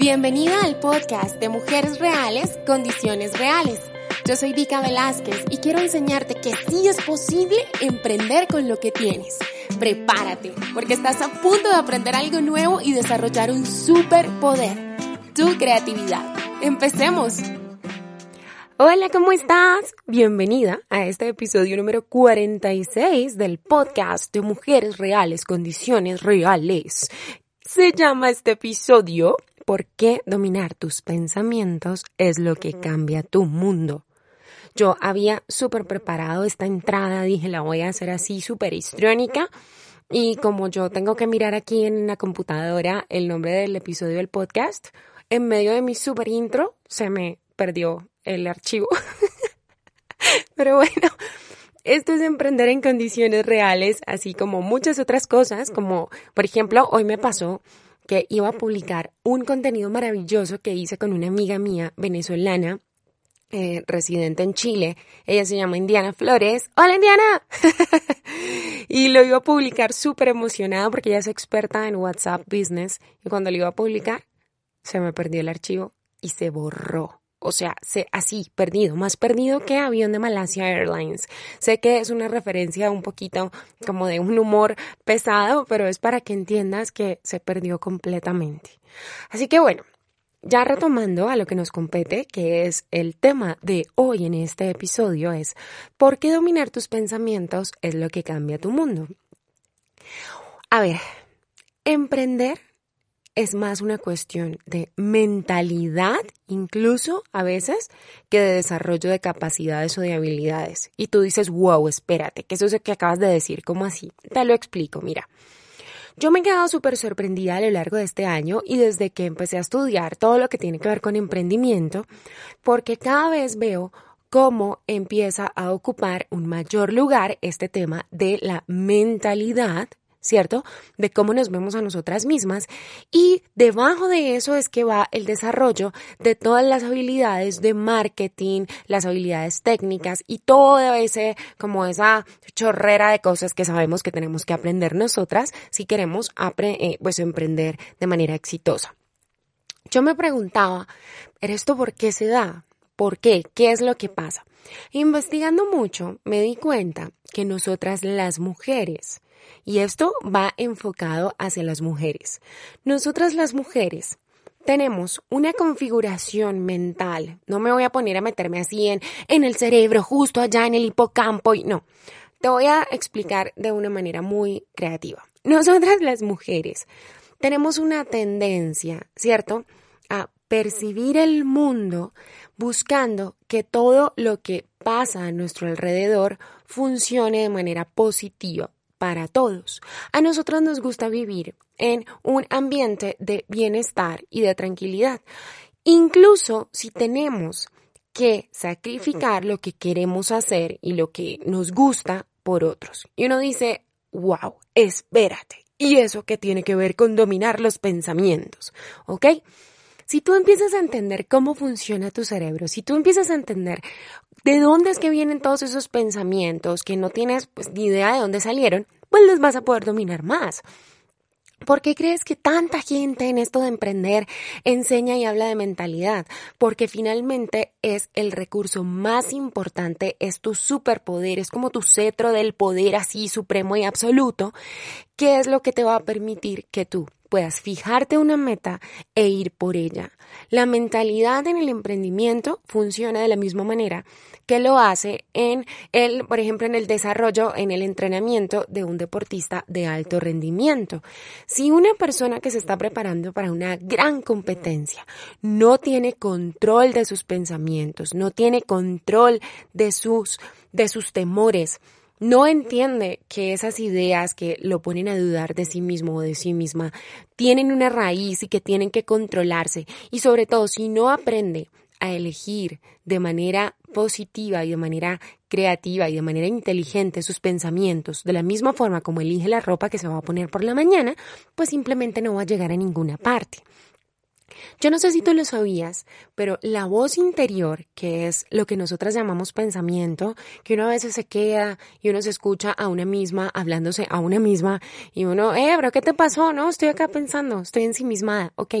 Bienvenida al podcast de Mujeres Reales, Condiciones Reales. Yo soy Vika Velázquez y quiero enseñarte que sí es posible emprender con lo que tienes. Prepárate, porque estás a punto de aprender algo nuevo y desarrollar un superpoder, tu creatividad. Empecemos. Hola, ¿cómo estás? Bienvenida a este episodio número 46 del podcast de Mujeres Reales, Condiciones Reales. Se llama este episodio ¿Por qué dominar tus pensamientos es lo que cambia tu mundo? Yo había súper preparado esta entrada, dije la voy a hacer así súper histriónica. Y como yo tengo que mirar aquí en la computadora el nombre del episodio del podcast, en medio de mi super intro se me perdió el archivo. Pero bueno, esto es emprender en condiciones reales, así como muchas otras cosas, como por ejemplo, hoy me pasó que iba a publicar un contenido maravilloso que hice con una amiga mía venezolana, eh, residente en Chile. Ella se llama Indiana Flores. ¡Hola, Indiana! y lo iba a publicar súper emocionada porque ella es experta en WhatsApp Business. Y cuando lo iba a publicar, se me perdió el archivo y se borró. O sea, así, perdido, más perdido que avión de Malasia Airlines. Sé que es una referencia un poquito como de un humor pesado, pero es para que entiendas que se perdió completamente. Así que bueno, ya retomando a lo que nos compete, que es el tema de hoy en este episodio, es ¿por qué dominar tus pensamientos es lo que cambia tu mundo? A ver, emprender es más una cuestión de mentalidad, incluso a veces, que de desarrollo de capacidades o de habilidades. Y tú dices, wow, espérate, que eso es lo que acabas de decir, ¿cómo así? Te lo explico, mira. Yo me he quedado súper sorprendida a lo largo de este año y desde que empecé a estudiar todo lo que tiene que ver con emprendimiento, porque cada vez veo cómo empieza a ocupar un mayor lugar este tema de la mentalidad ¿cierto? De cómo nos vemos a nosotras mismas. Y debajo de eso es que va el desarrollo de todas las habilidades de marketing, las habilidades técnicas y todo ese, como esa chorrera de cosas que sabemos que tenemos que aprender nosotras si queremos eh, pues emprender de manera exitosa. Yo me preguntaba, ¿pero esto por qué se da? ¿Por qué? ¿Qué es lo que pasa? Investigando mucho, me di cuenta que nosotras las mujeres y esto va enfocado hacia las mujeres. Nosotras las mujeres tenemos una configuración mental. No me voy a poner a meterme así en, el cerebro, justo allá en el hipocampo y no. Te voy a explicar de una manera muy creativa. Nosotras las mujeres tenemos una tendencia, ¿cierto? A percibir el mundo buscando que todo lo que pasa a nuestro alrededor funcione de manera positiva, para todos. A nosotros nos gusta vivir en un ambiente de bienestar y de tranquilidad. Incluso si tenemos que sacrificar lo que queremos hacer y lo que nos gusta por otros. Y uno dice, wow, espérate. ¿Y eso qué tiene que ver con dominar los pensamientos? ¿Ok? Si tú empiezas a entender cómo funciona tu cerebro, si tú empiezas a entender de dónde es que vienen todos esos pensamientos que no tienes pues, ni idea de dónde salieron, pues los vas a poder dominar más. ¿Por qué crees que tanta gente en esto de emprender enseña y habla de mentalidad? Porque finalmente es el recurso más importante, es tu superpoder, es como tu cetro del poder así supremo y absoluto, que es lo que te va a permitir que tú puedas fijarte una meta e ir por ella. La mentalidad en el emprendimiento funciona de la misma manera que lo hace en el, por ejemplo, en el desarrollo, en el entrenamiento de un deportista de alto rendimiento. Si una persona que se está preparando para una gran competencia no tiene control de sus pensamientos, no tiene control de sus, de sus temores, no entiende que esas ideas que lo ponen a dudar de sí mismo o de sí misma tienen una raíz y que tienen que controlarse y sobre todo si no aprende a elegir de manera positiva y de manera creativa y de manera inteligente sus pensamientos de la misma forma como elige la ropa que se va a poner por la mañana, pues simplemente no va a llegar a ninguna parte. Yo no sé si tú lo sabías, pero la voz interior, que es lo que nosotras llamamos pensamiento, que uno a veces se queda y uno se escucha a una misma, hablándose a una misma, y uno, eh, pero ¿qué te pasó? No, estoy acá pensando, estoy ensimismada. Ok.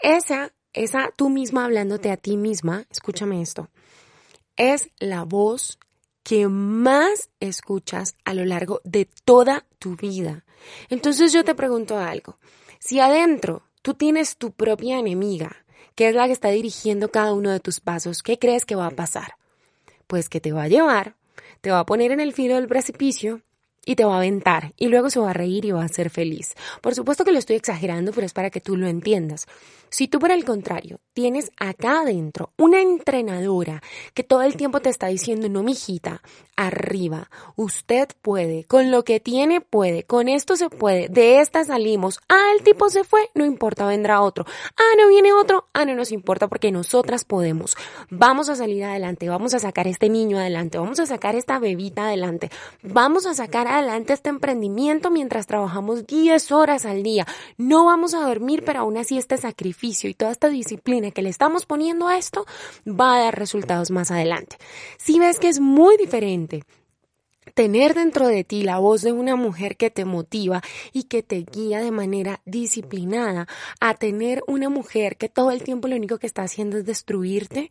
Esa, esa tú misma hablándote a ti misma, escúchame esto, es la voz que más escuchas a lo largo de toda tu vida. Entonces yo te pregunto algo. Si adentro tú tienes tu propia enemiga, que es la que está dirigiendo cada uno de tus pasos, ¿qué crees que va a pasar? Pues que te va a llevar, te va a poner en el filo del precipicio y te va a aventar y luego se va a reír y va a ser feliz. Por supuesto que lo estoy exagerando, pero es para que tú lo entiendas. Si tú por el contrario tienes acá adentro una entrenadora que todo el tiempo te está diciendo, no, mijita, arriba, usted puede, con lo que tiene puede, con esto se puede, de esta salimos, ah, el tipo se fue, no importa, vendrá otro, ah, no viene otro, ah, no nos importa porque nosotras podemos, vamos a salir adelante, vamos a sacar este niño adelante, vamos a sacar esta bebita adelante, vamos a sacar adelante este emprendimiento mientras trabajamos 10 horas al día, no vamos a dormir, pero aún así este sacrificio y toda esta disciplina que le estamos poniendo a esto va a dar resultados más adelante. Si ves que es muy diferente tener dentro de ti la voz de una mujer que te motiva y que te guía de manera disciplinada a tener una mujer que todo el tiempo lo único que está haciendo es destruirte,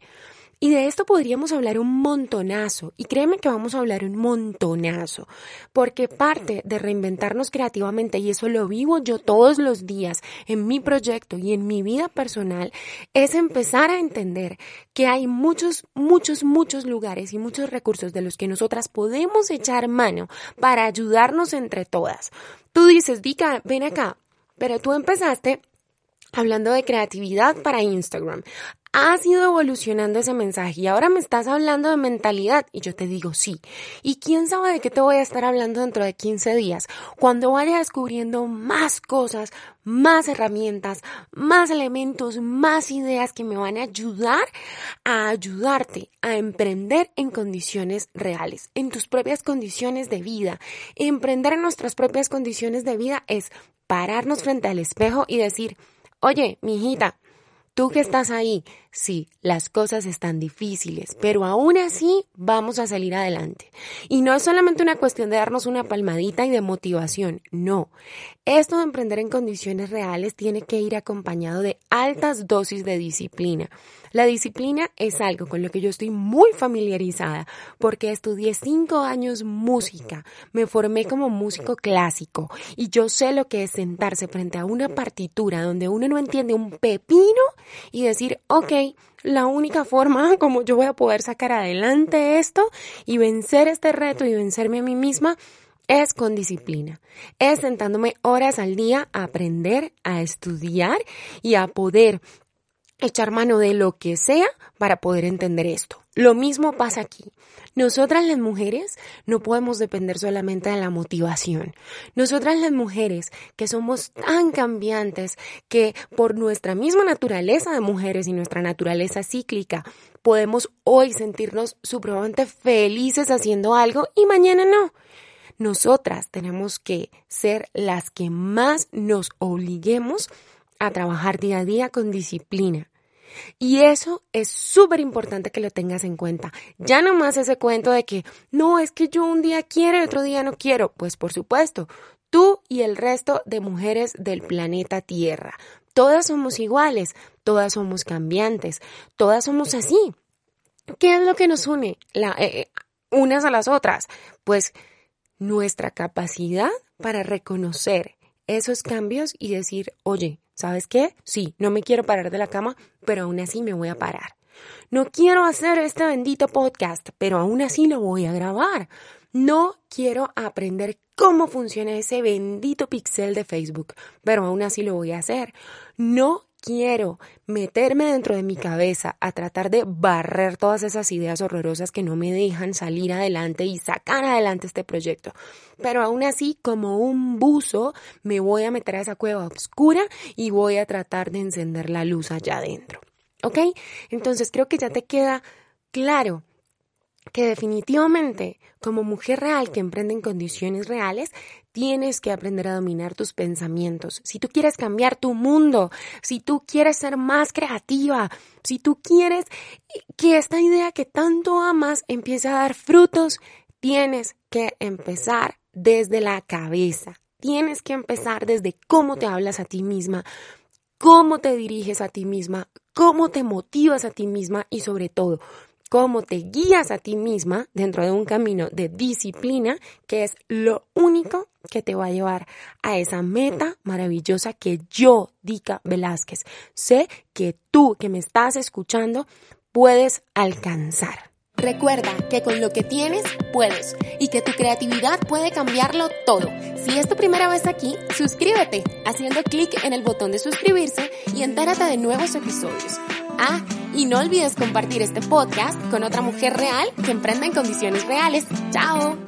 y de esto podríamos hablar un montonazo, y créeme que vamos a hablar un montonazo, porque parte de reinventarnos creativamente, y eso lo vivo yo todos los días en mi proyecto y en mi vida personal, es empezar a entender que hay muchos, muchos, muchos lugares y muchos recursos de los que nosotras podemos echar mano para ayudarnos entre todas. Tú dices, Vika, ven acá, pero tú empezaste hablando de creatividad para Instagram has ido evolucionando ese mensaje y ahora me estás hablando de mentalidad y yo te digo sí. ¿Y quién sabe de qué te voy a estar hablando dentro de 15 días? Cuando vaya descubriendo más cosas, más herramientas, más elementos, más ideas que me van a ayudar a ayudarte a emprender en condiciones reales, en tus propias condiciones de vida. Emprender en nuestras propias condiciones de vida es pararnos frente al espejo y decir, oye, mi hijita, Tú que estás ahí, sí, las cosas están difíciles, pero aún así vamos a salir adelante. Y no es solamente una cuestión de darnos una palmadita y de motivación, no. Esto de emprender en condiciones reales tiene que ir acompañado de altas dosis de disciplina. La disciplina es algo con lo que yo estoy muy familiarizada porque estudié cinco años música, me formé como músico clásico y yo sé lo que es sentarse frente a una partitura donde uno no entiende un pepino y decir, ok, la única forma como yo voy a poder sacar adelante esto y vencer este reto y vencerme a mí misma es con disciplina, es sentándome horas al día a aprender, a estudiar y a poder echar mano de lo que sea para poder entender esto. Lo mismo pasa aquí. Nosotras las mujeres no podemos depender solamente de la motivación. Nosotras las mujeres que somos tan cambiantes que por nuestra misma naturaleza de mujeres y nuestra naturaleza cíclica podemos hoy sentirnos supremamente felices haciendo algo y mañana no. Nosotras tenemos que ser las que más nos obliguemos a trabajar día a día con disciplina. Y eso es súper importante que lo tengas en cuenta. Ya no más ese cuento de que, no, es que yo un día quiero y otro día no quiero. Pues por supuesto, tú y el resto de mujeres del planeta Tierra. Todas somos iguales, todas somos cambiantes, todas somos así. ¿Qué es lo que nos une la, eh, eh, unas a las otras? Pues nuestra capacidad para reconocer esos cambios y decir, oye, ¿sabes qué? Sí, no me quiero parar de la cama, pero aún así me voy a parar. No quiero hacer este bendito podcast, pero aún así lo voy a grabar. No quiero aprender cómo funciona ese bendito pixel de Facebook, pero aún así lo voy a hacer. No quiero meterme dentro de mi cabeza a tratar de barrer todas esas ideas horrorosas que no me dejan salir adelante y sacar adelante este proyecto. Pero aún así, como un buzo, me voy a meter a esa cueva oscura y voy a tratar de encender la luz allá adentro. ¿Ok? Entonces creo que ya te queda claro que definitivamente como mujer real que emprende en condiciones reales, tienes que aprender a dominar tus pensamientos. Si tú quieres cambiar tu mundo, si tú quieres ser más creativa, si tú quieres que esta idea que tanto amas empiece a dar frutos, tienes que empezar desde la cabeza. Tienes que empezar desde cómo te hablas a ti misma, cómo te diriges a ti misma, cómo te motivas a ti misma y sobre todo, cómo te guías a ti misma dentro de un camino de disciplina que es lo único que te va a llevar a esa meta maravillosa que yo, Dica Velázquez, sé que tú que me estás escuchando puedes alcanzar. Recuerda que con lo que tienes puedes y que tu creatividad puede cambiarlo todo. Si es tu primera vez aquí, suscríbete haciendo clic en el botón de suscribirse y entérate de nuevos episodios. Ah, y no olvides compartir este podcast con otra mujer real que emprenda en condiciones reales. ¡Chao!